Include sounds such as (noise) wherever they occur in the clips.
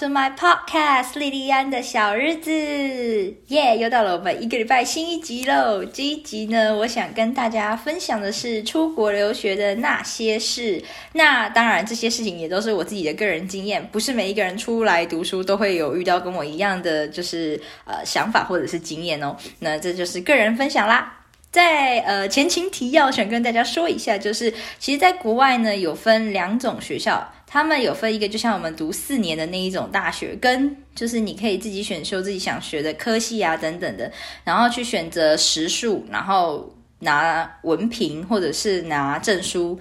to my podcast，莉莉安的小日子，耶、又到了我们一个礼拜新一集喽。这一集呢，我想跟大家分享的是出国留学的那些事。那当然，这些事情也都是我自己的个人经验，不是每一个人出来读书都会有遇到跟我一样的就是呃想法或者是经验哦。那这就是个人分享啦。在呃前情提要，想跟大家说一下，就是其实，在国外呢，有分两种学校，他们有分一个，就像我们读四年的那一种大学，跟就是你可以自己选修自己想学的科系啊等等的，然后去选择时数，然后拿文凭或者是拿证书。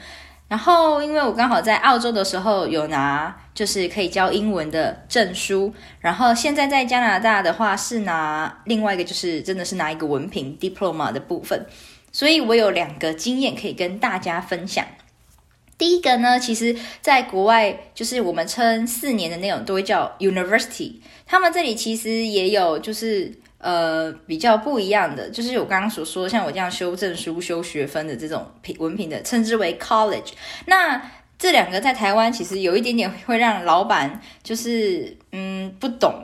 然后，因为我刚好在澳洲的时候有拿，就是可以教英文的证书。然后现在在加拿大的话是拿另外一个，就是真的是拿一个文凭 diploma 的部分。所以我有两个经验可以跟大家分享。第一个呢，其实在国外就是我们称四年的那种都会叫 university，他们这里其实也有就是。呃，比较不一样的就是我刚刚所说，像我这样修证书、修学分的这种品文凭的，称之为 college。那这两个在台湾其实有一点点会让老板就是嗯不懂，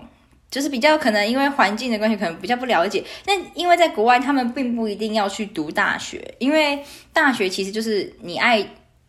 就是比较可能因为环境的关系，可能比较不了解。但因为在国外，他们并不一定要去读大学，因为大学其实就是你爱。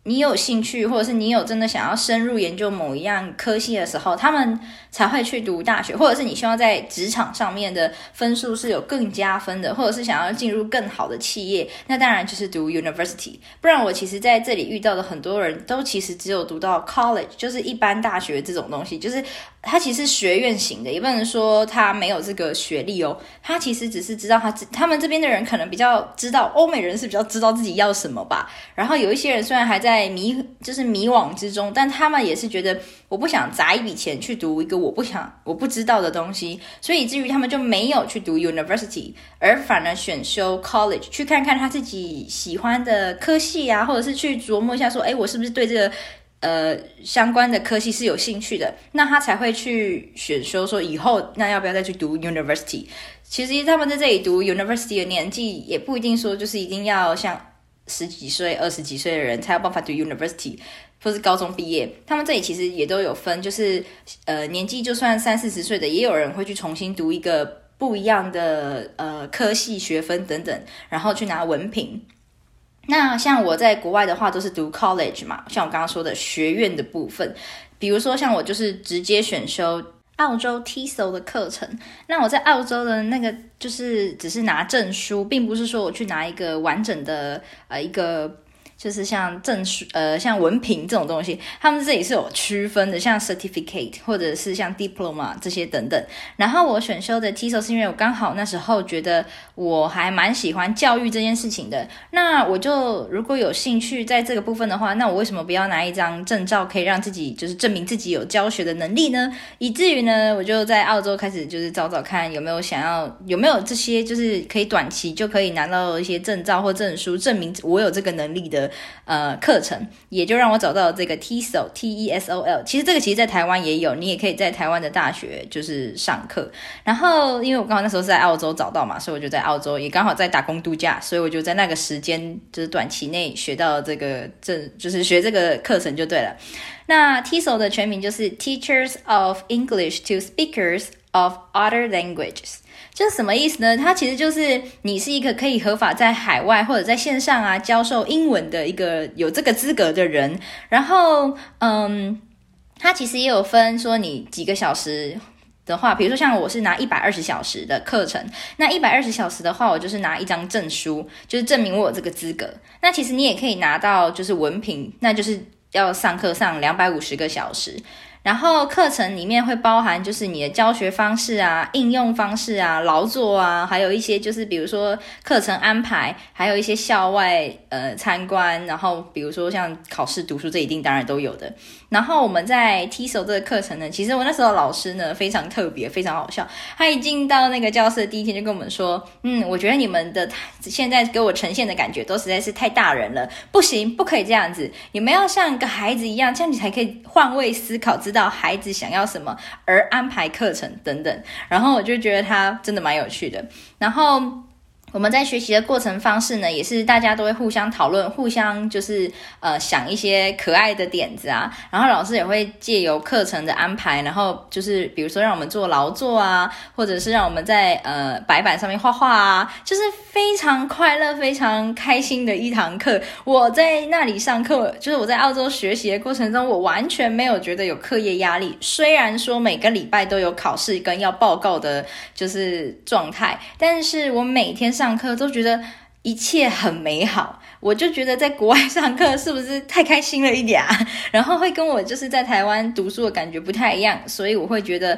你有兴趣，或者是你有真的想要深入研究某一样科系的时候，他们才会去读大学，或者是你希望在职场上面的分数是有更加分的，或者是想要进入更好的企业，那当然就是读 university。不然我其实在这里遇到的很多人都其实只有读到 college，就是一般大学这种东西，就是。他其实学院型的，也不能说他没有这个学历哦。他其实只是知道他他们这边的人可能比较知道，欧美人是比较知道自己要什么吧。然后有一些人虽然还在在迷，就是迷惘之中，但他们也是觉得我不想砸一笔钱去读一个我不想、我不知道的东西，所以以至于他们就没有去读 university，而反而选修 college，去看看他自己喜欢的科系啊，或者是去琢磨一下说，哎，我是不是对这个。呃，相关的科系是有兴趣的，那他才会去选修，说以后那要不要再去读 university？其实他们在这里读 university 的年纪也不一定说就是一定要像十几岁、二十几岁的人才有办法读 university，或是高中毕业。他们这里其实也都有分，就是呃年纪就算三四十岁的，也有人会去重新读一个不一样的呃科系学分等等，然后去拿文凭。那像我在国外的话，都是读 college 嘛，像我刚刚说的学院的部分，比如说像我就是直接选修澳洲 TESOL 的课程。那我在澳洲的那个就是只是拿证书，并不是说我去拿一个完整的呃一个。就是像证书，呃，像文凭这种东西，他们这里是有区分的，像 certificate 或者是像 diploma 这些等等。然后我选修的 TESOL 是因为我刚好那时候觉得我还蛮喜欢教育这件事情的。那我就如果有兴趣在这个部分的话，那我为什么不要拿一张证照，可以让自己就是证明自己有教学的能力呢？以至于呢，我就在澳洲开始就是找找看有没有想要有没有这些就是可以短期就可以拿到一些证照或证书，证明我有这个能力的。呃，课程也就让我找到这个 TESOL T E S O L。其实这个其实在台湾也有，你也可以在台湾的大学就是上课。然后因为我刚好那时候是在澳洲找到嘛，所以我就在澳洲也刚好在打工度假，所以我就在那个时间就是短期内学到这个这就是学这个课程就对了。那 TESOL 的全名就是 Teachers of English to Speakers of Other Languages。这什么意思呢？它其实就是你是一个可以合法在海外或者在线上啊教授英文的一个有这个资格的人。然后，嗯，它其实也有分说你几个小时的话，比如说像我是拿一百二十小时的课程，那一百二十小时的话，我就是拿一张证书，就是证明我有这个资格。那其实你也可以拿到就是文凭，那就是要上课上两百五十个小时。然后课程里面会包含就是你的教学方式啊、应用方式啊、劳作啊，还有一些就是比如说课程安排，还有一些校外呃参观，然后比如说像考试读书这一定当然都有的。然后我们在 TESOL 这个课程呢，其实我那时候老师呢非常特别，非常好笑。他一进到那个教室第一天就跟我们说：“嗯，我觉得你们的现在给我呈现的感觉都实在是太大人了，不行，不可以这样子，你们要像个孩子一样，这样你才可以换位思考，知道到孩子想要什么而安排课程等等。”然后我就觉得他真的蛮有趣的。然后。我们在学习的过程方式呢，也是大家都会互相讨论，互相就是呃想一些可爱的点子啊。然后老师也会借由课程的安排，然后就是比如说让我们做劳作啊，或者是让我们在呃白板上面画画啊，就是非常快乐、非常开心的一堂课。我在那里上课，就是我在澳洲学习的过程中，我完全没有觉得有课业压力。虽然说每个礼拜都有考试跟要报告的，就是状态，但是我每天上。上课都觉得一切很美好，我就觉得在国外上课是不是太开心了一点啊？(laughs) 然后会跟我就是在台湾读书的感觉不太一样，所以我会觉得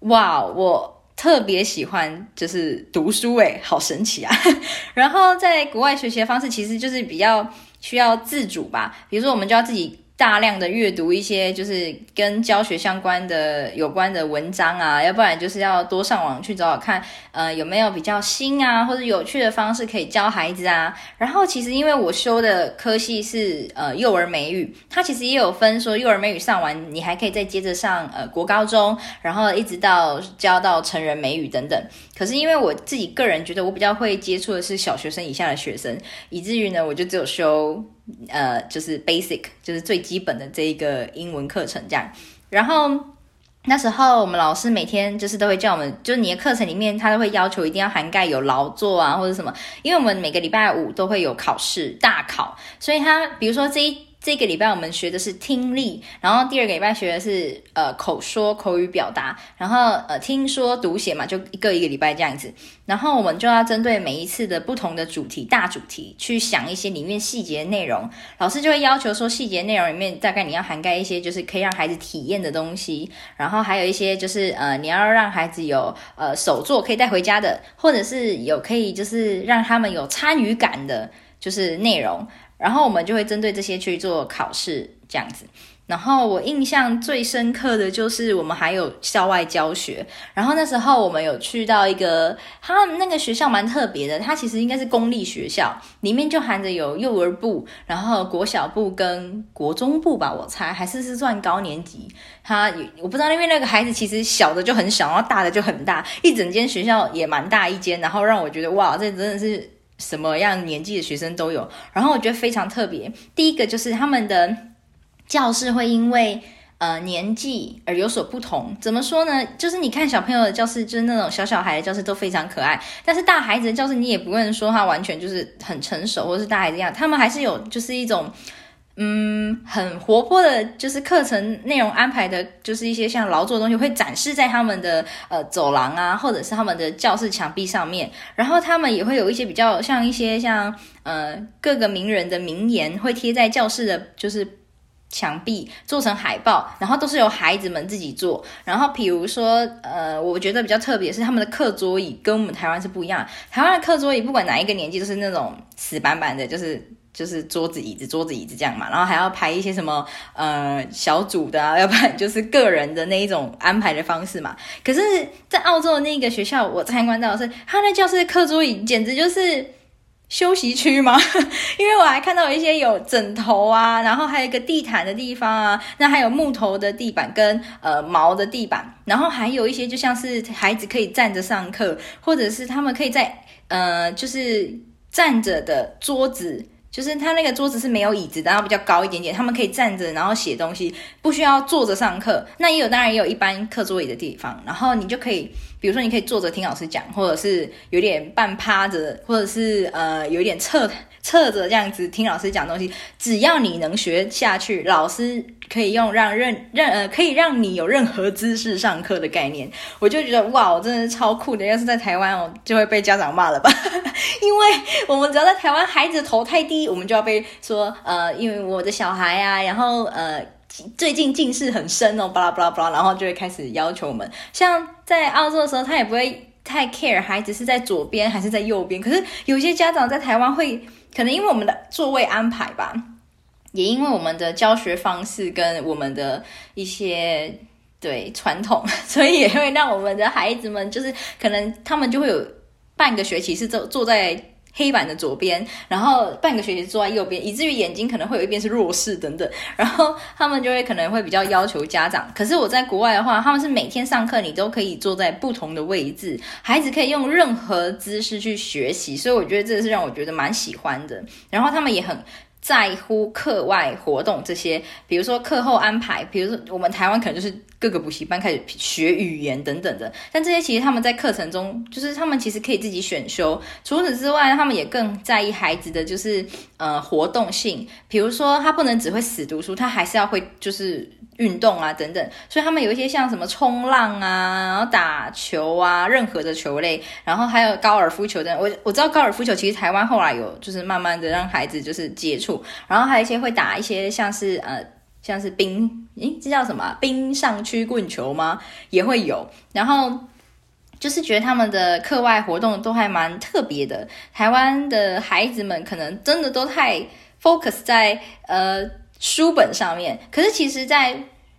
哇，我特别喜欢就是读书，诶，好神奇啊！(laughs) 然后在国外学习的方式其实就是比较需要自主吧，比如说我们就要自己。大量的阅读一些就是跟教学相关的有关的文章啊，要不然就是要多上网去找找看，呃，有没有比较新啊或者有趣的方式可以教孩子啊。然后其实因为我修的科系是呃幼儿美语，它其实也有分说幼儿美语上完，你还可以再接着上呃国高中，然后一直到教到成人美语等等。可是因为我自己个人觉得我比较会接触的是小学生以下的学生，以至于呢我就只有修。呃，就是 basic，就是最基本的这一个英文课程这样。然后那时候我们老师每天就是都会叫我们，就是你的课程里面他都会要求一定要涵盖有劳作啊或者什么，因为我们每个礼拜五都会有考试大考，所以他比如说这一。这个礼拜我们学的是听力，然后第二个礼拜学的是呃口说口语表达，然后呃听说读写嘛，就一个一个礼拜这样子。然后我们就要针对每一次的不同的主题大主题去想一些里面细节内容，老师就会要求说细节内容里面大概你要涵盖一些就是可以让孩子体验的东西，然后还有一些就是呃你要让孩子有呃手作可以带回家的，或者是有可以就是让他们有参与感的，就是内容。然后我们就会针对这些去做考试，这样子。然后我印象最深刻的就是我们还有校外教学。然后那时候我们有去到一个，他那个学校蛮特别的，它其实应该是公立学校，里面就含着有幼儿部，然后国小部跟国中部吧，我猜还是是算高年级。他我不知道，因为那个孩子其实小的就很小，然后大的就很大，一整间学校也蛮大一间，然后让我觉得哇，这真的是。什么样年纪的学生都有，然后我觉得非常特别。第一个就是他们的教室会因为呃年纪而有所不同。怎么说呢？就是你看小朋友的教室，就是那种小小孩的教室都非常可爱，但是大孩子的教室你也不能说他完全就是很成熟，或是大孩子一样，他们还是有就是一种。嗯，很活泼的，就是课程内容安排的，就是一些像劳作的东西会展示在他们的呃走廊啊，或者是他们的教室墙壁上面。然后他们也会有一些比较像一些像呃各个名人的名言会贴在教室的，就是墙壁做成海报，然后都是由孩子们自己做。然后比如说呃，我觉得比较特别是他们的课桌椅跟我们台湾是不一样。台湾的课桌椅不管哪一个年纪都是那种死板板的，就是。就是桌子椅子桌子椅子这样嘛，然后还要排一些什么呃小组的啊，(laughs) 要不然就是个人的那一种安排的方式嘛。可是，在澳洲的那个学校，我参观到的是他那教室的课桌椅简直就是休息区嘛，(laughs) 因为我还看到一些有枕头啊，然后还有一个地毯的地方啊，那还有木头的地板跟呃毛的地板，然后还有一些就像是孩子可以站着上课，或者是他们可以在呃就是站着的桌子。就是他那个桌子是没有椅子，然后比较高一点点，他们可以站着然后写东西，不需要坐着上课。那也有，当然也有一般课桌椅的地方，然后你就可以，比如说你可以坐着听老师讲，或者是有点半趴着，或者是呃有点侧侧着这样子听老师讲东西。只要你能学下去，老师可以用让任任呃可以让你有任何姿势上课的概念。我就觉得哇，我真的是超酷的。要是在台湾，我就会被家长骂了吧，(laughs) 因为我们只要在台湾，孩子头太低。我们就要被说，呃，因为我的小孩啊，然后呃，最近近视很深哦，巴拉巴拉巴拉，然后就会开始要求我们。像在澳洲的时候，他也不会太 care 孩子是在左边还是在右边。可是有些家长在台湾会，可能因为我们的座位安排吧，也因为我们的教学方式跟我们的一些对传统，(laughs) 所以也会让我们的孩子们就是可能他们就会有半个学期是坐坐在。黑板的左边，然后半个学期坐在右边，以至于眼睛可能会有一边是弱视等等，然后他们就会可能会比较要求家长。可是我在国外的话，他们是每天上课你都可以坐在不同的位置，孩子可以用任何姿势去学习，所以我觉得这是让我觉得蛮喜欢的。然后他们也很。在乎课外活动这些，比如说课后安排，比如说我们台湾可能就是各个补习班开始学语言等等的，但这些其实他们在课程中，就是他们其实可以自己选修。除此之外，他们也更在意孩子的就是呃活动性，比如说他不能只会死读书，他还是要会就是。运动啊，等等，所以他们有一些像什么冲浪啊，然后打球啊，任何的球类，然后还有高尔夫球等等。我我知道高尔夫球其实台湾后来有就是慢慢的让孩子就是接触，然后还有一些会打一些像是呃像是冰，诶，这叫什么？冰上曲棍球吗？也会有。然后就是觉得他们的课外活动都还蛮特别的。台湾的孩子们可能真的都太 focus 在呃。书本上面，可是其实，在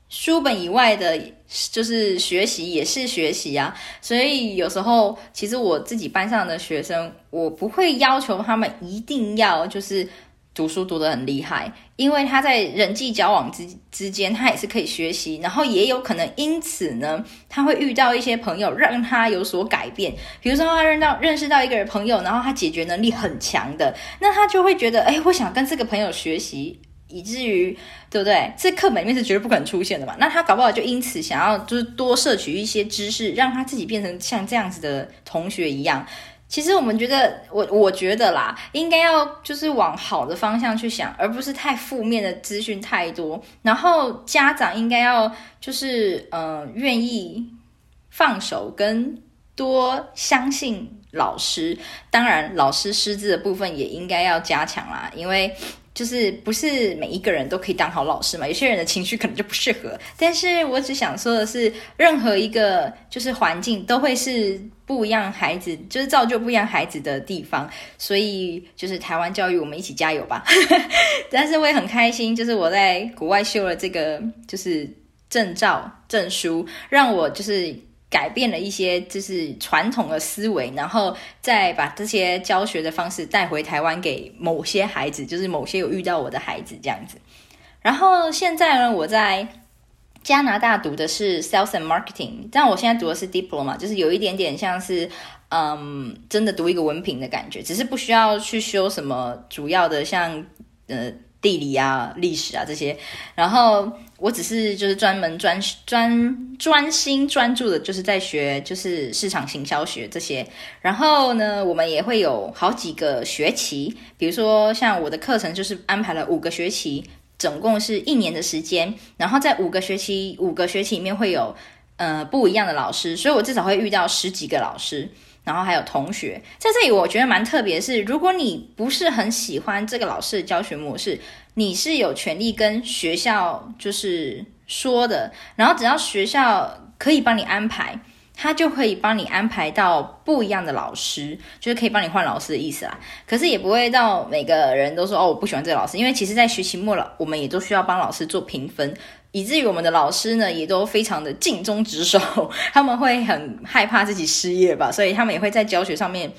书本以外的，就是学习也是学习啊。所以有时候，其实我自己班上的学生，我不会要求他们一定要就是读书读得很厉害，因为他在人际交往之之间，他也是可以学习，然后也有可能因此呢，他会遇到一些朋友，让他有所改变。比如说，他认到认识到一个朋友，然后他解决能力很强的，那他就会觉得，哎，我想跟这个朋友学习。以至于，对不对？这课本里面是绝对不可能出现的嘛。那他搞不好就因此想要就是多摄取一些知识，让他自己变成像这样子的同学一样。其实我们觉得，我我觉得啦，应该要就是往好的方向去想，而不是太负面的资讯太多。然后家长应该要就是嗯愿意放手跟多相信老师。当然，老师师资的部分也应该要加强啦，因为。就是不是每一个人都可以当好老师嘛？有些人的情绪可能就不适合。但是我只想说的是，任何一个就是环境都会是不一样孩子，就是造就不一样孩子的地方。所以就是台湾教育，我们一起加油吧！(laughs) 但是我也很开心，就是我在国外修了这个就是证照证书，让我就是。改变了一些就是传统的思维，然后再把这些教学的方式带回台湾给某些孩子，就是某些有遇到我的孩子这样子。然后现在呢，我在加拿大读的是 Sales and Marketing，但我现在读的是 Diploma，就是有一点点像是嗯，真的读一个文凭的感觉，只是不需要去修什么主要的像呃地理啊、历史啊这些，然后。我只是就是专门专专专心专注的，就是在学就是市场行销学这些。然后呢，我们也会有好几个学期，比如说像我的课程就是安排了五个学期，总共是一年的时间。然后在五个学期五个学期里面会有呃不一样的老师，所以我至少会遇到十几个老师。然后还有同学在这里，我觉得蛮特别是，如果你不是很喜欢这个老师的教学模式，你是有权利跟学校就是说的，然后只要学校可以帮你安排，他就可以帮你安排到不一样的老师，就是可以帮你换老师的意思啦。可是也不会到每个人都说哦，我不喜欢这个老师，因为其实在学期末了，我们也都需要帮老师做评分。以至于我们的老师呢，也都非常的尽忠职守，(laughs) 他们会很害怕自己失业吧，所以他们也会在教学上面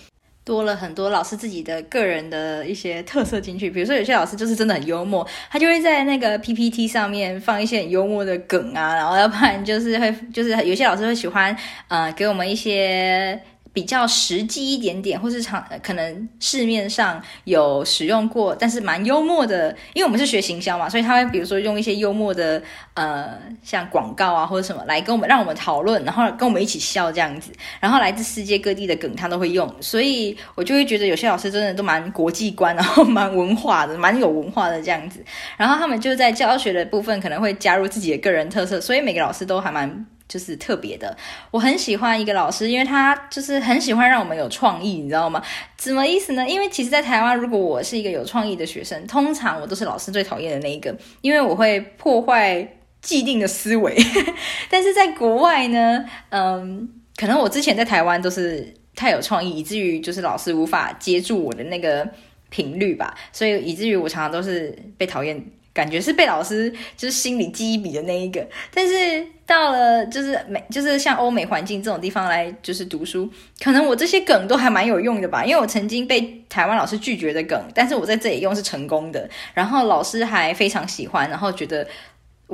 多了很多老师自己的个人的一些特色进去。比如说，有些老师就是真的很幽默，他就会在那个 PPT 上面放一些很幽默的梗啊，然后要不然就是会，就是有些老师会喜欢，呃，给我们一些。比较实际一点点，或是常可能市面上有使用过，但是蛮幽默的，因为我们是学行销嘛，所以他会比如说用一些幽默的呃，像广告啊或者什么来跟我们让我们讨论，然后跟我们一起笑这样子，然后来自世界各地的梗他都会用，所以我就会觉得有些老师真的都蛮国际观，(laughs) 然后蛮文化的，蛮有文化的这样子，然后他们就在教学的部分可能会加入自己的个人特色，所以每个老师都还蛮。就是特别的，我很喜欢一个老师，因为他就是很喜欢让我们有创意，你知道吗？什么意思呢？因为其实，在台湾，如果我是一个有创意的学生，通常我都是老师最讨厌的那一个，因为我会破坏既定的思维。(laughs) 但是在国外呢，嗯，可能我之前在台湾都是太有创意，以至于就是老师无法接住我的那个频率吧，所以以至于我常常都是被讨厌。感觉是被老师就是心里记一笔的那一个，但是到了就是美就是像欧美环境这种地方来就是读书，可能我这些梗都还蛮有用的吧，因为我曾经被台湾老师拒绝的梗，但是我在这里用是成功的，然后老师还非常喜欢，然后觉得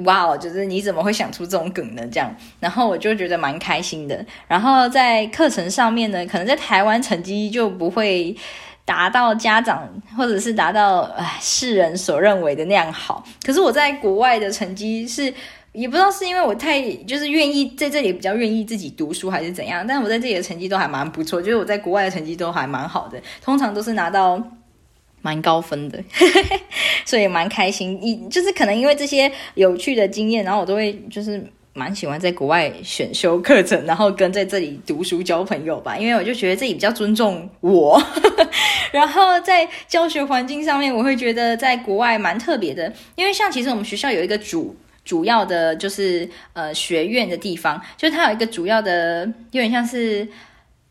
哇哦，就是你怎么会想出这种梗呢？这样，然后我就觉得蛮开心的。然后在课程上面呢，可能在台湾成绩就不会。达到家长或者是达到唉世人所认为的那样好，可是我在国外的成绩是也不知道是因为我太就是愿意在这里比较愿意自己读书还是怎样，但我在这里的成绩都还蛮不错，就是我在国外的成绩都还蛮好的，通常都是拿到蛮高分的，(laughs) 所以蛮开心。一就是可能因为这些有趣的经验，然后我都会就是。蛮喜欢在国外选修课程，然后跟在这里读书交朋友吧，因为我就觉得这里比较尊重我。(laughs) 然后在教学环境上面，我会觉得在国外蛮特别的，因为像其实我们学校有一个主主要的，就是呃学院的地方，就是它有一个主要的，有点像是，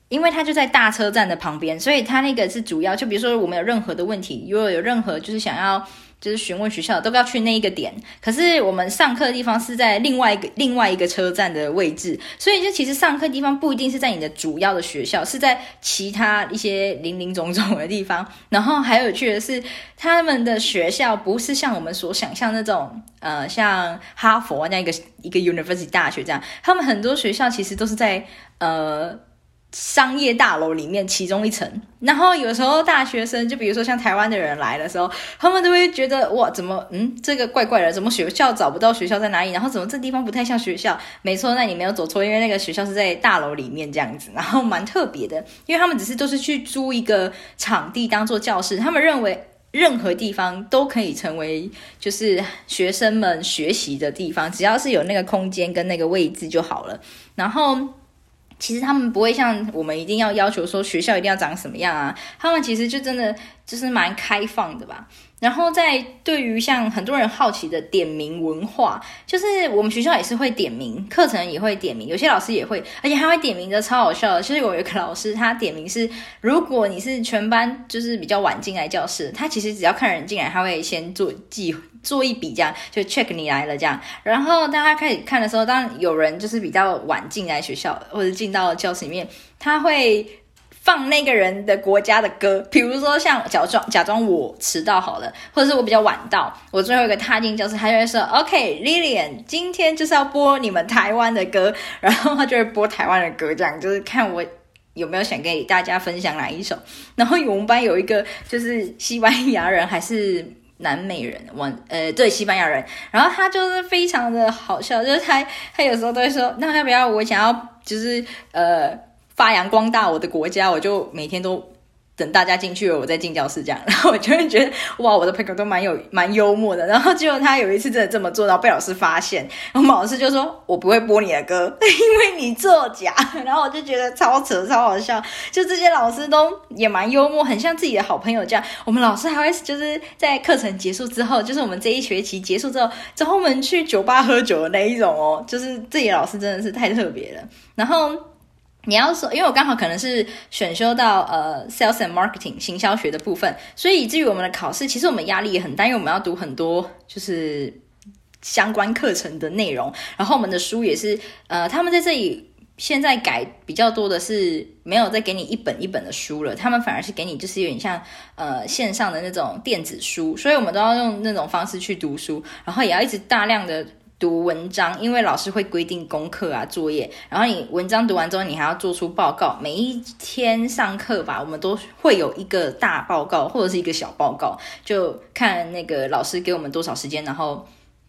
因为它就在大车站的旁边，所以它那个是主要。就比如说我们有任何的问题，如果有任何就是想要。就是询问学校都要去那一个点，可是我们上课的地方是在另外一个另外一个车站的位置，所以就其实上课地方不一定是在你的主要的学校，是在其他一些林林总总的地方。然后还有趣的是，他们的学校不是像我们所想象那种，呃，像哈佛那个一个 university 大学这样，他们很多学校其实都是在呃。商业大楼里面其中一层，然后有时候大学生，就比如说像台湾的人来的时候，他们都会觉得哇，怎么嗯，这个怪怪的，怎么学校找不到学校在哪里？然后怎么这地方不太像学校？没错，那你没有走错，因为那个学校是在大楼里面这样子，然后蛮特别的，因为他们只是都是去租一个场地当做教室，他们认为任何地方都可以成为就是学生们学习的地方，只要是有那个空间跟那个位置就好了，然后。其实他们不会像我们一定要要求说学校一定要长什么样啊，他们其实就真的就是蛮开放的吧。然后在对于像很多人好奇的点名文化，就是我们学校也是会点名，课程也会点名，有些老师也会，而且还会点名的超好笑的。其实有一个老师，他点名是，如果你是全班就是比较晚进来教室，他其实只要看人进来，他会先做记做一笔，这样就 check 你来了这样。然后当他开始看的时候，当有人就是比较晚进来学校或者进到教室里面，他会。放那个人的国家的歌，比如说像假装假装我迟到好了，或者是我比较晚到，我最后一个踏进教室，他就会说：“OK，Lilian，今天就是要播你们台湾的歌。”然后他就会播台湾的歌，这样就是看我有没有想给大家分享哪一首。然后我们班有一个就是西班牙人还是南美人，我呃对西班牙人，然后他就是非常的好笑，就是他他有时候都会说：“那要不要我想要就是呃。”发扬光大我的国家，我就每天都等大家进去了，我再进教室这样。(laughs) 然后我就会觉得，哇，我的朋友都蛮有蛮幽默的。然后结果他有一次真的这么做，然后被老师发现，然后老师就说：“我不会播你的歌，(laughs) 因为你作假。”然后我就觉得超扯，超好笑。就这些老师都也蛮幽默，很像自己的好朋友这样。我们老师还会就是在课程结束之后，就是我们这一学期结束之后，之后我们去酒吧喝酒的那一种哦。就是这些老师真的是太特别了。然后。你要说，因为我刚好可能是选修到呃 sales and marketing 行销学的部分，所以以至于我们的考试，其实我们压力也很大，因为我们要读很多就是相关课程的内容，然后我们的书也是呃，他们在这里现在改比较多的是没有再给你一本一本的书了，他们反而是给你就是有点像呃线上的那种电子书，所以我们都要用那种方式去读书，然后也要一直大量的。读文章，因为老师会规定功课啊、作业，然后你文章读完之后，你还要做出报告。每一天上课吧，我们都会有一个大报告或者是一个小报告，就看那个老师给我们多少时间，然后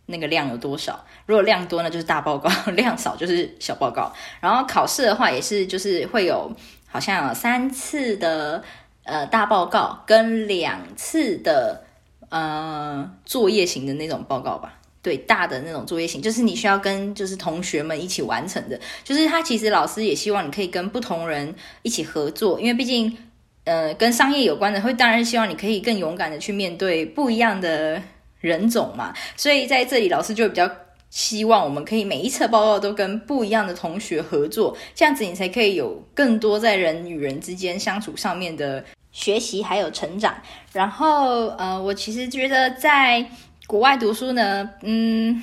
那个量有多少。如果量多，呢就是大报告；(laughs) 量少就是小报告。然后考试的话，也是就是会有好像有三次的呃大报告跟两次的呃作业型的那种报告吧。对，大的那种作业型，就是你需要跟就是同学们一起完成的。就是他其实老师也希望你可以跟不同人一起合作，因为毕竟呃跟商业有关的，会当然希望你可以更勇敢的去面对不一样的人种嘛。所以在这里老师就比较希望我们可以每一次报告都跟不一样的同学合作，这样子你才可以有更多在人与人之间相处上面的学习还有成长。然后呃，我其实觉得在。国外读书呢，嗯，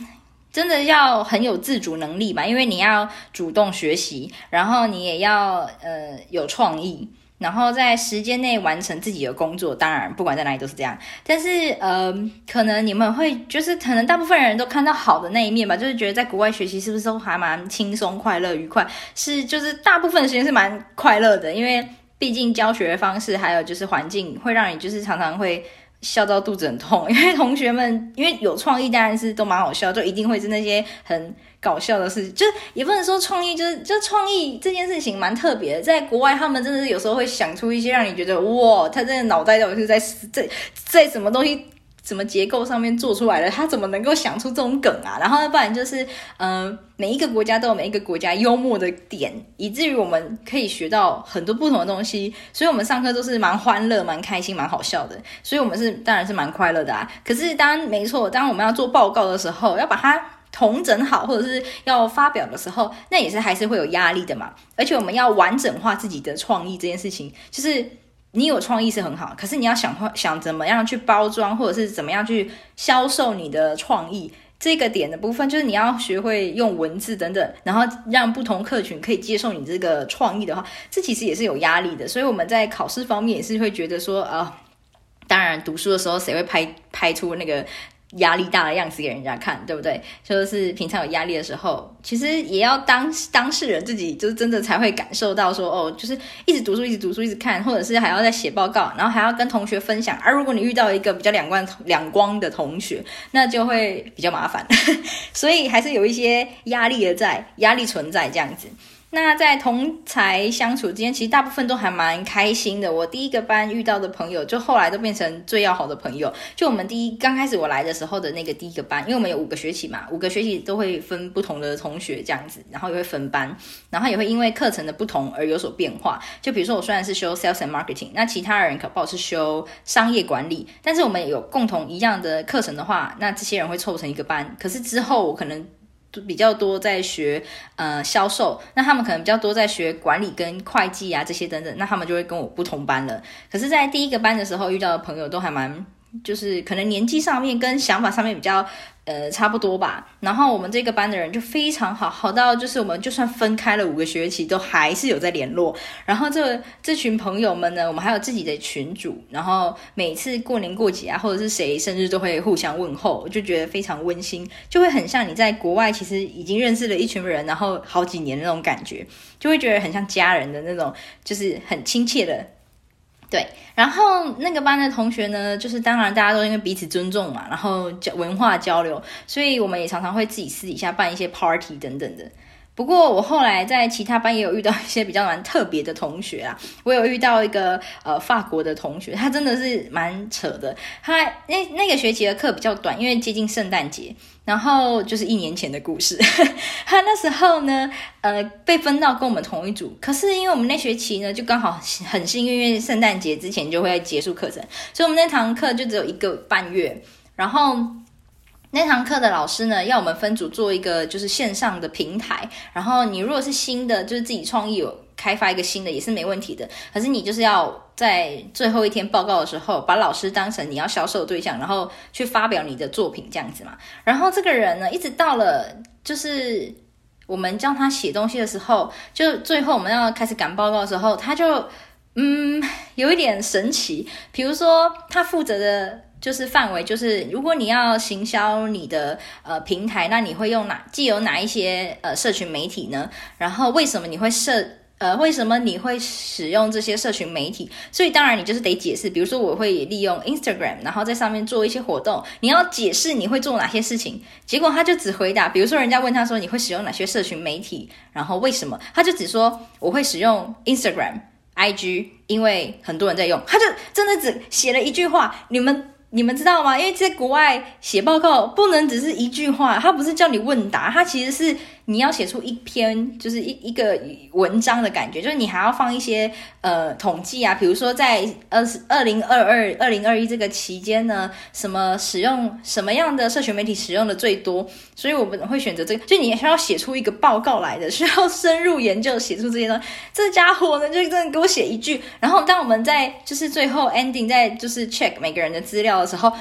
真的要很有自主能力吧，因为你要主动学习，然后你也要呃有创意。然后在时间内完成自己的工作，当然不管在哪里都是这样。但是，呃，可能你们会就是可能大部分人都看到好的那一面吧，就是觉得在国外学习是不是都还蛮轻松、快乐、愉快？是，就是大部分的时间是蛮快乐的，因为毕竟教学方式还有就是环境会让你就是常常会笑到肚子很痛，因为同学们因为有创意，当然是都蛮好笑，就一定会是那些很。搞笑的事情，就也不能说创意，就是就创意这件事情蛮特别的。在国外，他们真的是有时候会想出一些让你觉得哇，他这个脑袋到底是在在在什么东西、怎么结构上面做出来的？他怎么能够想出这种梗啊？然后不然就是，嗯、呃，每一个国家都有每一个国家幽默的点，以至于我们可以学到很多不同的东西。所以，我们上课都是蛮欢乐、蛮开心、蛮好笑的。所以我们是当然是蛮快乐的啊。可是当没错，当我们要做报告的时候，要把它。同整好，或者是要发表的时候，那也是还是会有压力的嘛。而且我们要完整化自己的创意这件事情，就是你有创意是很好，可是你要想想怎么样去包装，或者是怎么样去销售你的创意这个点的部分，就是你要学会用文字等等，然后让不同客群可以接受你这个创意的话，这其实也是有压力的。所以我们在考试方面也是会觉得说啊、呃，当然读书的时候谁会拍拍出那个。压力大的样子给人家看，对不对？就是平常有压力的时候，其实也要当当事人自己，就是真的才会感受到说，哦，就是一直读书，一直读书，一直看，或者是还要再写报告，然后还要跟同学分享。而如果你遇到一个比较两光两光的同学，那就会比较麻烦。(laughs) 所以还是有一些压力的在，压力存在这样子。那在同才相处之间，其实大部分都还蛮开心的。我第一个班遇到的朋友，就后来都变成最要好的朋友。就我们第一刚开始我来的时候的那个第一个班，因为我们有五个学期嘛，五个学期都会分不同的同学这样子，然后也会分班，然后也会因为课程的不同而有所变化。就比如说我虽然是修 Sales and Marketing，那其他人可不好是修商业管理，但是我们有共同一样的课程的话，那这些人会凑成一个班。可是之后我可能。比较多在学呃销售，那他们可能比较多在学管理跟会计啊这些等等，那他们就会跟我不同班了。可是，在第一个班的时候遇到的朋友都还蛮，就是可能年纪上面跟想法上面比较。呃，差不多吧。然后我们这个班的人就非常好，好到就是我们就算分开了五个学期，都还是有在联络。然后这这群朋友们呢，我们还有自己的群主，然后每次过年过节啊，或者是谁生日都会互相问候，就觉得非常温馨，就会很像你在国外其实已经认识了一群人，然后好几年那种感觉，就会觉得很像家人的那种，就是很亲切的。对，然后那个班的同学呢，就是当然大家都因为彼此尊重嘛，然后交文化交流，所以我们也常常会自己私底下办一些 party 等等的。不过我后来在其他班也有遇到一些比较蛮特别的同学啊，(laughs) 我有遇到一个呃法国的同学，他真的是蛮扯的。他那那个学期的课比较短，因为接近圣诞节，然后就是一年前的故事。(laughs) 他那时候呢，呃，被分到跟我们同一组，可是因为我们那学期呢，就刚好很幸运，因为圣诞节之前就会结束课程，所以我们那堂课就只有一个半月，然后。那堂课的老师呢，要我们分组做一个就是线上的平台，然后你如果是新的，就是自己创意有开发一个新的也是没问题的。可是你就是要在最后一天报告的时候，把老师当成你要销售的对象，然后去发表你的作品这样子嘛。然后这个人呢，一直到了就是我们教他写东西的时候，就最后我们要开始赶报告的时候，他就嗯有一点神奇，比如说他负责的。就是范围，就是如果你要行销你的呃平台，那你会用哪，既有哪一些呃社群媒体呢？然后为什么你会设呃为什么你会使用这些社群媒体？所以当然你就是得解释，比如说我会利用 Instagram，然后在上面做一些活动，你要解释你会做哪些事情。结果他就只回答，比如说人家问他说你会使用哪些社群媒体，然后为什么？他就只说我会使用 Instagram、IG，因为很多人在用。他就真的只写了一句话，你们。你们知道吗？因为在国外写报告不能只是一句话，他不是叫你问答，他其实是你要写出一篇就是一一个文章的感觉，就是你还要放一些呃统计啊，比如说在二二零二二二零二一这个期间呢，什么使用什么样的社群媒体使用的最多，所以我们会选择这个，就你需要写出一个报告来的，需要深入研究写出这些东西。这家伙呢，就真的给我写一句，然后当我们在就是最后 ending 在就是 check 每个人的资料的时候，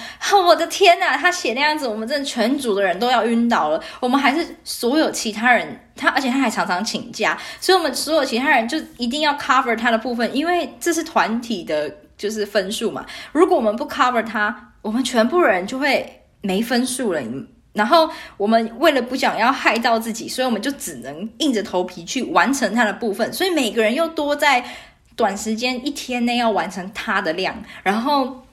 我的天呐，他写那样子，我们真的全组的人都要晕倒了。我们还是所有其他人，他而且他还常常请假，所以我们所有其他人就一定要 cover 他的部分，因为这是团体的，就是分数嘛。如果我们不 cover 他，我们全部人就会没分数了。然后我们为了不想要害到自己，所以我们就只能硬着头皮去完成他的部分。所以每个人又多在短时间一天内要完成他的量，然后。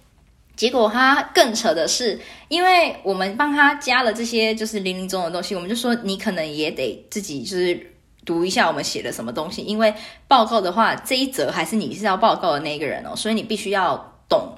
结果他更扯的是，因为我们帮他加了这些就是零零总总的东西，我们就说你可能也得自己就是读一下我们写的什么东西，因为报告的话这一则还是你是要报告的那个人哦，所以你必须要懂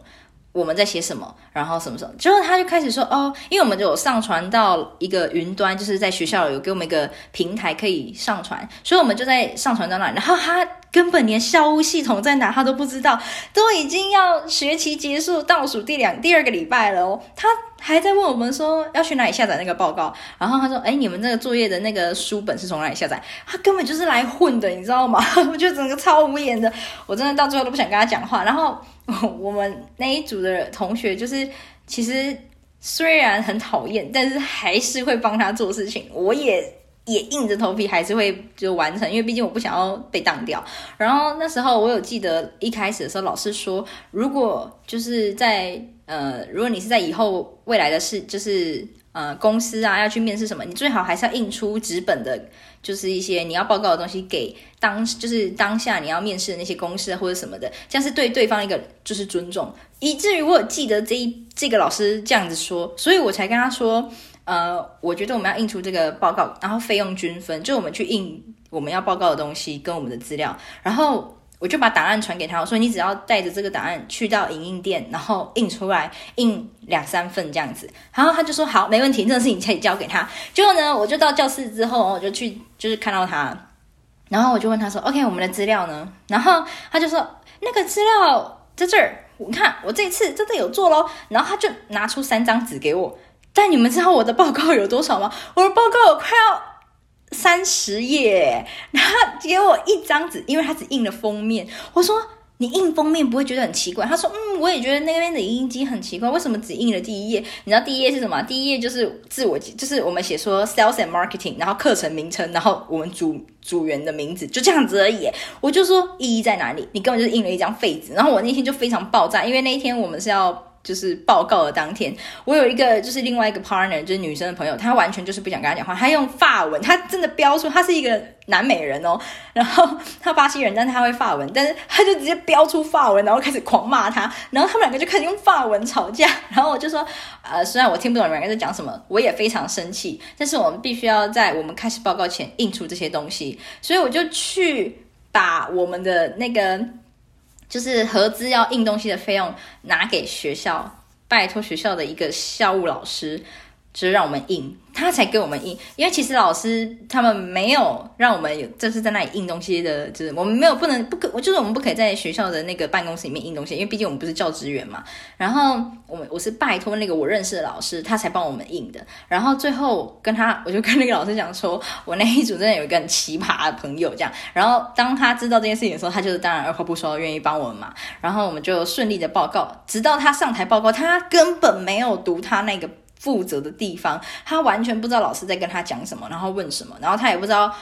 我们在写什么，然后什么什么。之后他就开始说哦，因为我们就有上传到一个云端，就是在学校有给我们一个平台可以上传，所以我们就在上传到那，然后他。根本连校务系统在哪他都不知道，都已经要学期结束倒数第两第二个礼拜了哦，他还在问我们说要去哪里下载那个报告，然后他说：“哎，你们那个作业的那个书本是从哪里下载？”他根本就是来混的，你知道吗？(laughs) 我就整个超无言的，我真的到最后都不想跟他讲话。然后我们那一组的同学就是，其实虽然很讨厌，但是还是会帮他做事情。我也。也硬着头皮还是会就完成，因为毕竟我不想要被当掉。然后那时候我有记得一开始的时候，老师说，如果就是在呃，如果你是在以后未来的事，就是呃公司啊要去面试什么，你最好还是要印出纸本的，就是一些你要报告的东西给当就是当下你要面试的那些公司或者什么的，这样是对对方一个就是尊重。以至于我记得这一这个老师这样子说，所以我才跟他说。呃，我觉得我们要印出这个报告，然后费用均分，就我们去印我们要报告的东西跟我们的资料，然后我就把档案传给他，我说你只要带着这个档案去到影印店，然后印出来，印两三份这样子，然后他就说好，没问题，这个事情可以交给他。结果呢，我就到教室之后，我就去就是看到他，然后我就问他说，OK，我们的资料呢？然后他就说那个资料在这儿，你看我这次真的有做咯。然后他就拿出三张纸给我。但你们知道我的报告有多少吗？我的报告快要三十页，然后给我一张纸，因为他只印了封面。我说你印封面不会觉得很奇怪？他说嗯，我也觉得那边的印机很奇怪，为什么只印了第一页？你知道第一页是什么？第一页就是自我，就是我们写说 sales and marketing，然后课程名称，然后我们组组员的名字，就这样子而已。我就说意义在哪里？你根本就是印了一张废纸。然后我那天就非常爆炸，因为那一天我们是要。就是报告的当天，我有一个就是另外一个 partner，就是女生的朋友，她完全就是不想跟他讲话，她用法文，她真的标出她是一个南美人哦，然后她巴西人，但是她会法文，但是她就直接标出法文，然后开始狂骂他，然后他们两个就开始用法文吵架，然后我就说，呃，虽然我听不懂你们两个在讲什么，我也非常生气，但是我们必须要在我们开始报告前印出这些东西，所以我就去把我们的那个。就是合资要印东西的费用拿给学校，拜托学校的一个校务老师。就是让我们印，他才给我们印，因为其实老师他们没有让我们有，这是在那里印东西的，就是我们没有不能不可，就是我们不可以在学校的那个办公室里面印东西，因为毕竟我们不是教职员嘛。然后我们我是拜托那个我认识的老师，他才帮我们印的。然后最后跟他，我就跟那个老师讲说，我那一组真的有一个很奇葩的朋友这样。然后当他知道这件事情的时候，他就是当然二话不说愿意帮我们嘛。然后我们就顺利的报告，直到他上台报告，他根本没有读他那个。负责的地方，他完全不知道老师在跟他讲什么，然后问什么，然后他也不知道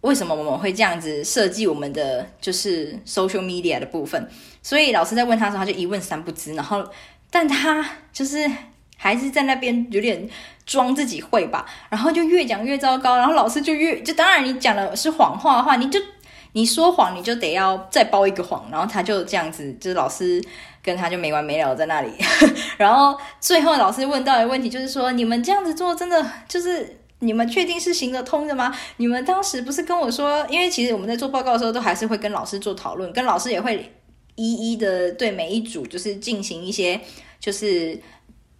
为什么我们会这样子设计我们的就是 social media 的部分，所以老师在问他的时候，他就一问三不知，然后但他就是还是在那边有点装自己会吧，然后就越讲越糟糕，然后老师就越就当然你讲的是谎话的话，你就你说谎你就得要再包一个谎，然后他就这样子，就是老师。跟他就没完没了在那里，(laughs) 然后最后老师问到的问题就是说：你们这样子做真的就是你们确定是行得通的吗？你们当时不是跟我说，因为其实我们在做报告的时候都还是会跟老师做讨论，跟老师也会一一的对每一组就是进行一些就是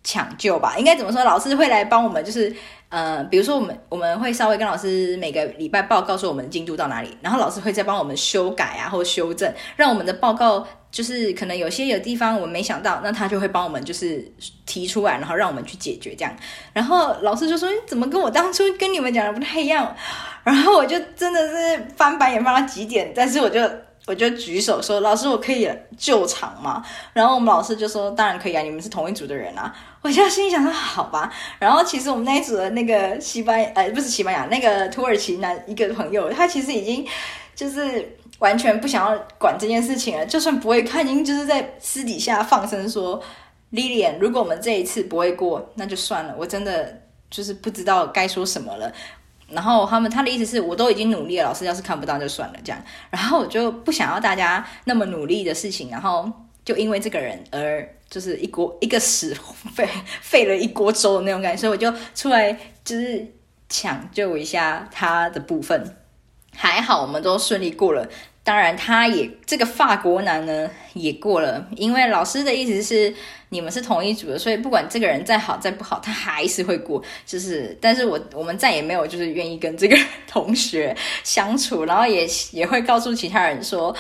抢救吧，应该怎么说？老师会来帮我们，就是呃，比如说我们我们会稍微跟老师每个礼拜报告说我们进度到哪里，然后老师会再帮我们修改啊或修正，让我们的报告就是可能有些有地方我们没想到，那他就会帮我们就是提出来，然后让我们去解决这样。然后老师就说：“怎么跟我当初跟你们讲的不太一样？”然后我就真的是翻白眼翻到极点，但是我就。(laughs) 我就举手说：“老师，我可以救场吗？”然后我们老师就说：“当然可以啊，你们是同一组的人啊。”我就心里想说：“好吧。”然后其实我们那一组的那个西班，呃，不是西班牙，那个土耳其男一个朋友，他其实已经就是完全不想要管这件事情了。就算不会看，已经就是在私底下放声说：“Lilian，如果我们这一次不会过，那就算了。”我真的就是不知道该说什么了。然后他们他的意思是我都已经努力了，老师要是看不到就算了这样。然后我就不想要大家那么努力的事情，然后就因为这个人而就是一锅一个屎 (laughs) 废废了一锅粥的那种感觉，所以我就出来就是抢救一下他的部分。还好我们都顺利过了。当然，他也这个法国男呢也过了，因为老师的意思是你们是同一组的，所以不管这个人再好再不好，他还是会过。就是，但是我我们再也没有就是愿意跟这个同学相处，然后也也会告诉其他人说。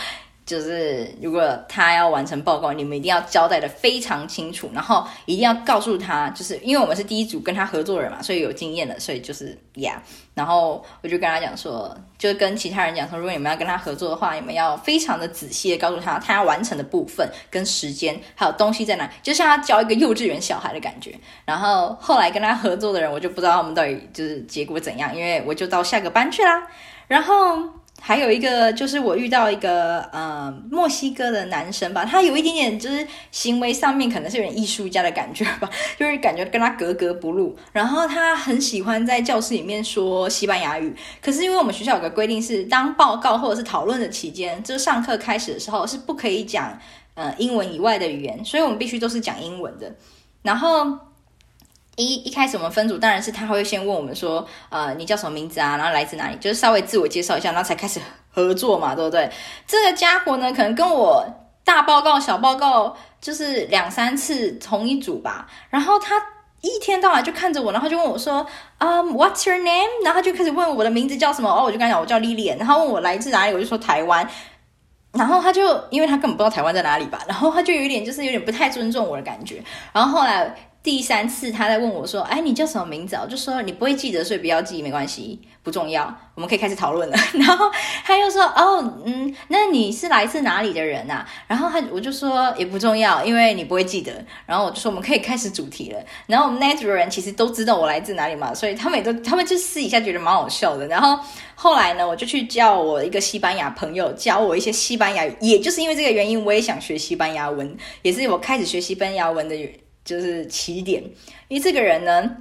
就是如果他要完成报告，你们一定要交代得非常清楚，然后一定要告诉他，就是因为我们是第一组跟他合作人嘛，所以有经验的，所以就是呀。然后我就跟他讲说，就跟其他人讲说，如果你们要跟他合作的话，你们要非常的仔细的告诉他他要完成的部分跟时间，还有东西在哪，就像他教一个幼稚园小孩的感觉。然后后来跟他合作的人，我就不知道他们到底就是结果怎样，因为我就到下个班去啦。然后。还有一个就是我遇到一个呃墨西哥的男生吧，他有一点点就是行为上面可能是有点艺术家的感觉吧，(laughs) 就是感觉跟他格格不入。然后他很喜欢在教室里面说西班牙语，可是因为我们学校有个规定是，当报告或者是讨论的期间，就是上课开始的时候是不可以讲呃英文以外的语言，所以我们必须都是讲英文的。然后。一一开始我们分组，当然是他会先问我们说，呃，你叫什么名字啊？然后来自哪里？就是稍微自我介绍一下，然后才开始合作嘛，对不对？这个家伙呢，可能跟我大报告、小报告就是两三次同一组吧。然后他一天到晚就看着我，然后就问我说，嗯，um，What's your name？然后就开始问我的名字叫什么？哦，我就跟他讲我叫 Lily。然后问我来自哪里，我就说台湾。然后他就因为他根本不知道台湾在哪里吧，然后他就有点就是有点不太尊重我的感觉。然后后来。第三次，他在问我说：“哎，你叫什么名字？”我就说：“你不会记得，所以不要记，没关系，不重要。我们可以开始讨论了。(laughs) ”然后他又说：“哦，嗯，那你是来自哪里的人啊？”然后他我就说：“也不重要，因为你不会记得。”然后我就说：“我们可以开始主题了。”然后我们那组人其实都知道我来自哪里嘛，所以他们也都，他们就私底下觉得蛮好笑的。然后后来呢，我就去叫我一个西班牙朋友教我一些西班牙语，也就是因为这个原因，我也想学西班牙文，也是我开始学西班牙文的原。就是起点，因为这个人呢，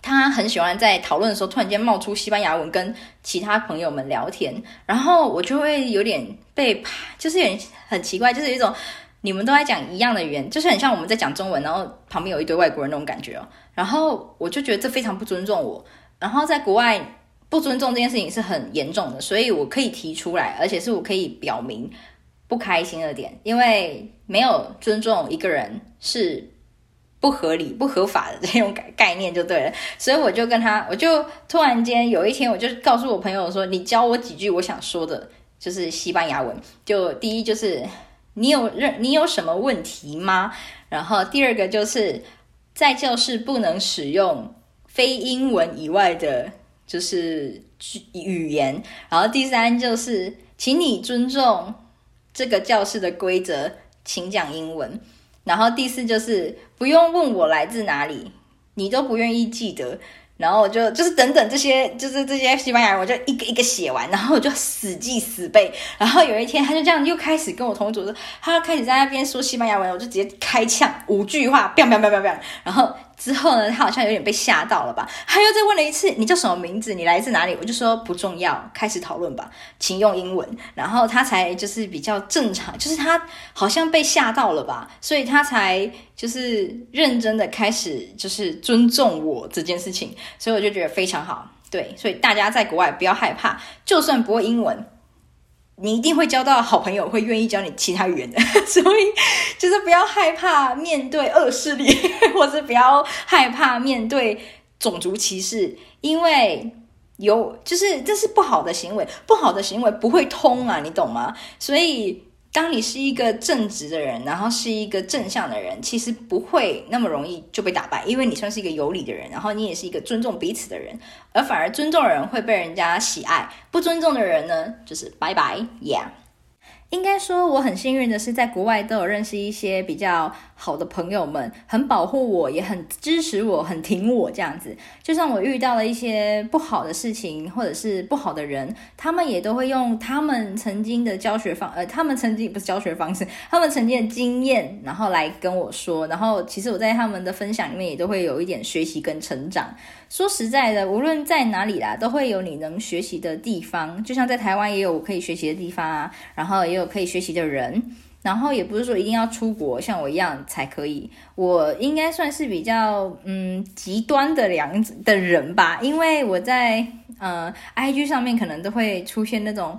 他很喜欢在讨论的时候突然间冒出西班牙文跟其他朋友们聊天，然后我就会有点被，就是有点很奇怪，就是有一种你们都在讲一样的语言，就是很像我们在讲中文，然后旁边有一堆外国人那种感觉哦，然后我就觉得这非常不尊重我，然后在国外不尊重这件事情是很严重的，所以我可以提出来，而且是我可以表明不开心的点，因为没有尊重一个人是。不合理、不合法的 (laughs) 这种概概念就对了，所以我就跟他，我就突然间有一天，我就告诉我朋友说：“你教我几句我想说的，就是西班牙文。就第一就是你有任你有什么问题吗？然后第二个就是在教室不能使用非英文以外的，就是语言。然后第三就是，请你尊重这个教室的规则，请讲英文。”然后第四就是不用问我来自哪里，你都不愿意记得。然后我就就是等等这些，就是这些西班牙人，我就一个一个写完，然后我就死记死背。然后有一天，他就这样又开始跟我同组，他开始在那边说西班牙文，我就直接开枪五句话，biang biang biang biang biang。然后之后呢，他好像有点被吓到了吧？他又再问了一次，你叫什么名字？你来自哪里？我就说不重要，开始讨论吧，请用英文。然后他才就是比较正常，就是他好像被吓到了吧，所以他才就是认真的开始就是尊重我这件事情。所以我就觉得非常好，对，所以大家在国外不要害怕，就算不会英文，你一定会交到好朋友，会愿意教你其他语言的。(laughs) 所以就是不要害怕面对恶势力，(laughs) 或是不要害怕面对种族歧视，因为有就是这是不好的行为，不好的行为不会通啊，你懂吗？所以。当你是一个正直的人，然后是一个正向的人，其实不会那么容易就被打败，因为你算是一个有理的人，然后你也是一个尊重彼此的人，而反而尊重的人会被人家喜爱，不尊重的人呢，就是拜拜，yeah。应该说，我很幸运的是，在国外都有认识一些比较好的朋友们，很保护我，也很支持我，很挺我这样子。就算我遇到了一些不好的事情，或者是不好的人，他们也都会用他们曾经的教学方，呃，他们曾经不是教学方式，他们曾经的经验，然后来跟我说。然后，其实我在他们的分享里面也都会有一点学习跟成长。说实在的，无论在哪里啦，都会有你能学习的地方。就像在台湾也有我可以学习的地方啊，然后也有可以学习的人，然后也不是说一定要出国像我一样才可以。我应该算是比较嗯极端的两的人吧，因为我在呃 IG 上面可能都会出现那种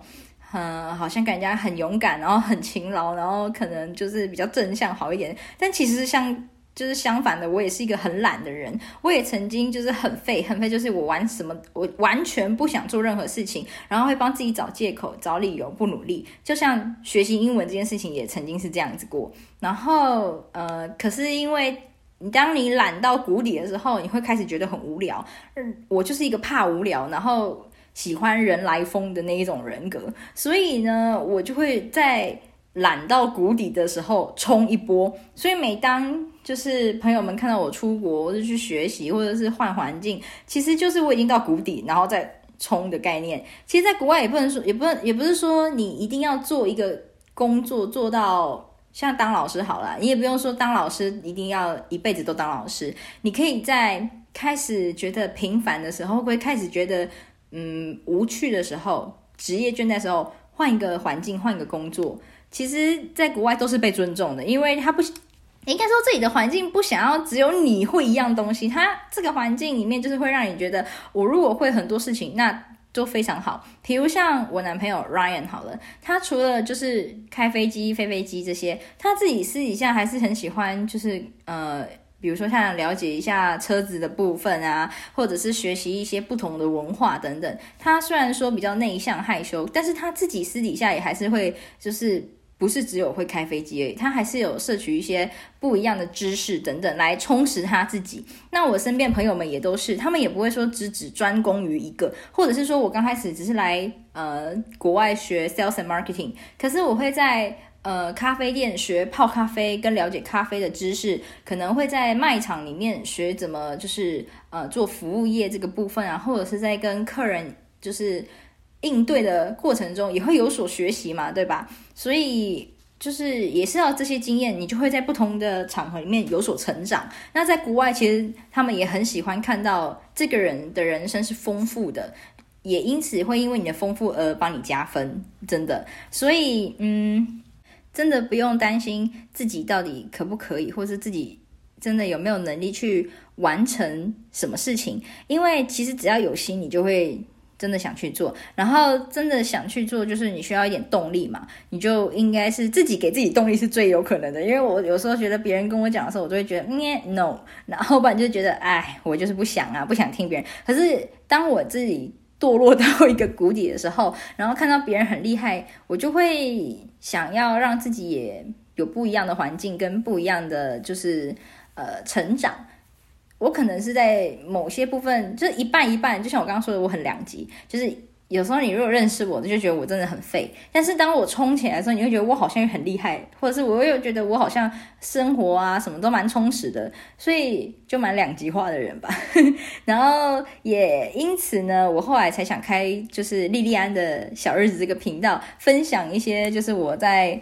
嗯好像感觉很勇敢，然后很勤劳，然后可能就是比较正向好一点，但其实像。就是相反的，我也是一个很懒的人。我也曾经就是很废，很废，就是我玩什么，我完全不想做任何事情，然后会帮自己找借口、找理由，不努力。就像学习英文这件事情，也曾经是这样子过。然后，呃，可是因为当你懒到谷底的时候，你会开始觉得很无聊。我就是一个怕无聊，然后喜欢人来疯的那一种人格，所以呢，我就会在。懒到谷底的时候冲一波，所以每当就是朋友们看到我出国或者去学习或者是换环境，其实就是我已经到谷底，然后再冲的概念。其实，在国外也不能说，也不，也不是说你一定要做一个工作做到像当老师好了，你也不用说当老师一定要一辈子都当老师。你可以在开始觉得平凡的时候，会不会开始觉得嗯无趣的时候，职业倦怠时候，换一个环境，换一个工作。其实，在国外都是被尊重的，因为他不应该说这里的环境不想要只有你会一样东西，他这个环境里面就是会让你觉得，我如果会很多事情，那都非常好。比如像我男朋友 Ryan 好了，他除了就是开飞机、飞飞机这些，他自己私底下还是很喜欢，就是呃。比如说，像了解一下车子的部分啊，或者是学习一些不同的文化等等。他虽然说比较内向害羞，但是他自己私底下也还是会，就是不是只有会开飞机而已，他还是有摄取一些不一样的知识等等来充实他自己。那我身边朋友们也都是，他们也不会说只只专攻于一个，或者是说我刚开始只是来呃国外学 sales and marketing，可是我会在。呃，咖啡店学泡咖啡跟了解咖啡的知识，可能会在卖场里面学怎么就是呃做服务业这个部分啊，或者是在跟客人就是应对的过程中也会有所学习嘛，对吧？所以就是也是要这些经验，你就会在不同的场合里面有所成长。那在国外，其实他们也很喜欢看到这个人的人生是丰富的，也因此会因为你的丰富而帮你加分，真的。所以，嗯。真的不用担心自己到底可不可以，或是自己真的有没有能力去完成什么事情，因为其实只要有心，你就会真的想去做。然后真的想去做，就是你需要一点动力嘛，你就应该是自己给自己动力是最有可能的。因为我有时候觉得别人跟我讲的时候，我就会觉得嗯，no，然后不然就觉得哎，我就是不想啊，不想听别人。可是当我自己。堕落到一个谷底的时候，然后看到别人很厉害，我就会想要让自己也有不一样的环境跟不一样的就是呃成长。我可能是在某些部分就是一半一半，就像我刚刚说的，我很两极，就是。有时候你如果认识我，就觉得我真的很废。但是当我冲起来的时候，你会觉得我好像也很厉害，或者是我又觉得我好像生活啊什么都蛮充实的，所以就蛮两极化的人吧。(laughs) 然后也因此呢，我后来才想开就是莉莉安的小日子这个频道，分享一些就是我在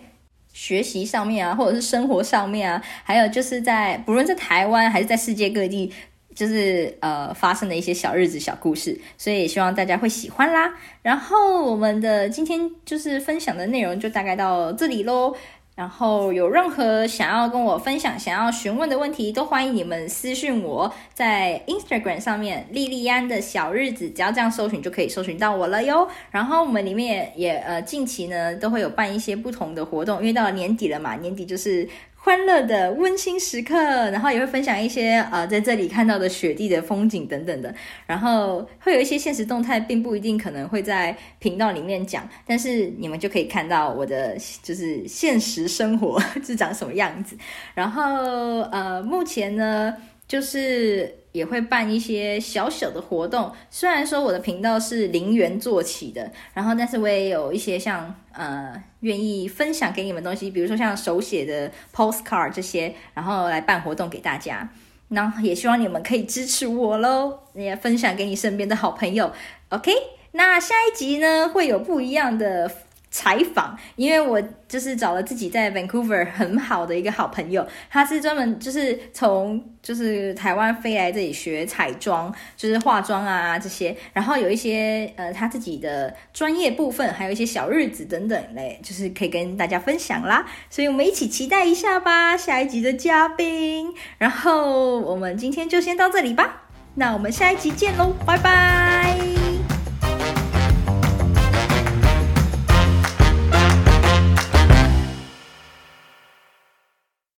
学习上面啊，或者是生活上面啊，还有就是在不论在台湾还是在世界各地。就是呃发生的一些小日子小故事，所以也希望大家会喜欢啦。然后我们的今天就是分享的内容就大概到这里喽。然后有任何想要跟我分享、想要询问的问题，都欢迎你们私信我，在 Instagram 上面“莉莉安的小日子”，只要这样搜寻就可以搜寻到我了哟。然后我们里面也呃近期呢都会有办一些不同的活动，因为到了年底了嘛，年底就是。欢乐的温馨时刻，然后也会分享一些呃在这里看到的雪地的风景等等的，然后会有一些现实动态，并不一定可能会在频道里面讲，但是你们就可以看到我的就是现实生活 (laughs) 是长什么样子。然后呃，目前呢就是。也会办一些小小的活动，虽然说我的频道是零元做起的，然后但是我也有一些像呃愿意分享给你们东西，比如说像手写的 postcard 这些，然后来办活动给大家。那也希望你们可以支持我喽，也分享给你身边的好朋友。OK，那下一集呢会有不一样的。采访，因为我就是找了自己在 Vancouver 很好的一个好朋友，他是专门就是从就是台湾飞来这里学彩妆，就是化妆啊这些，然后有一些呃他自己的专业部分，还有一些小日子等等嘞，就是可以跟大家分享啦，所以我们一起期待一下吧，下一集的嘉宾。然后我们今天就先到这里吧，那我们下一集见喽，拜拜。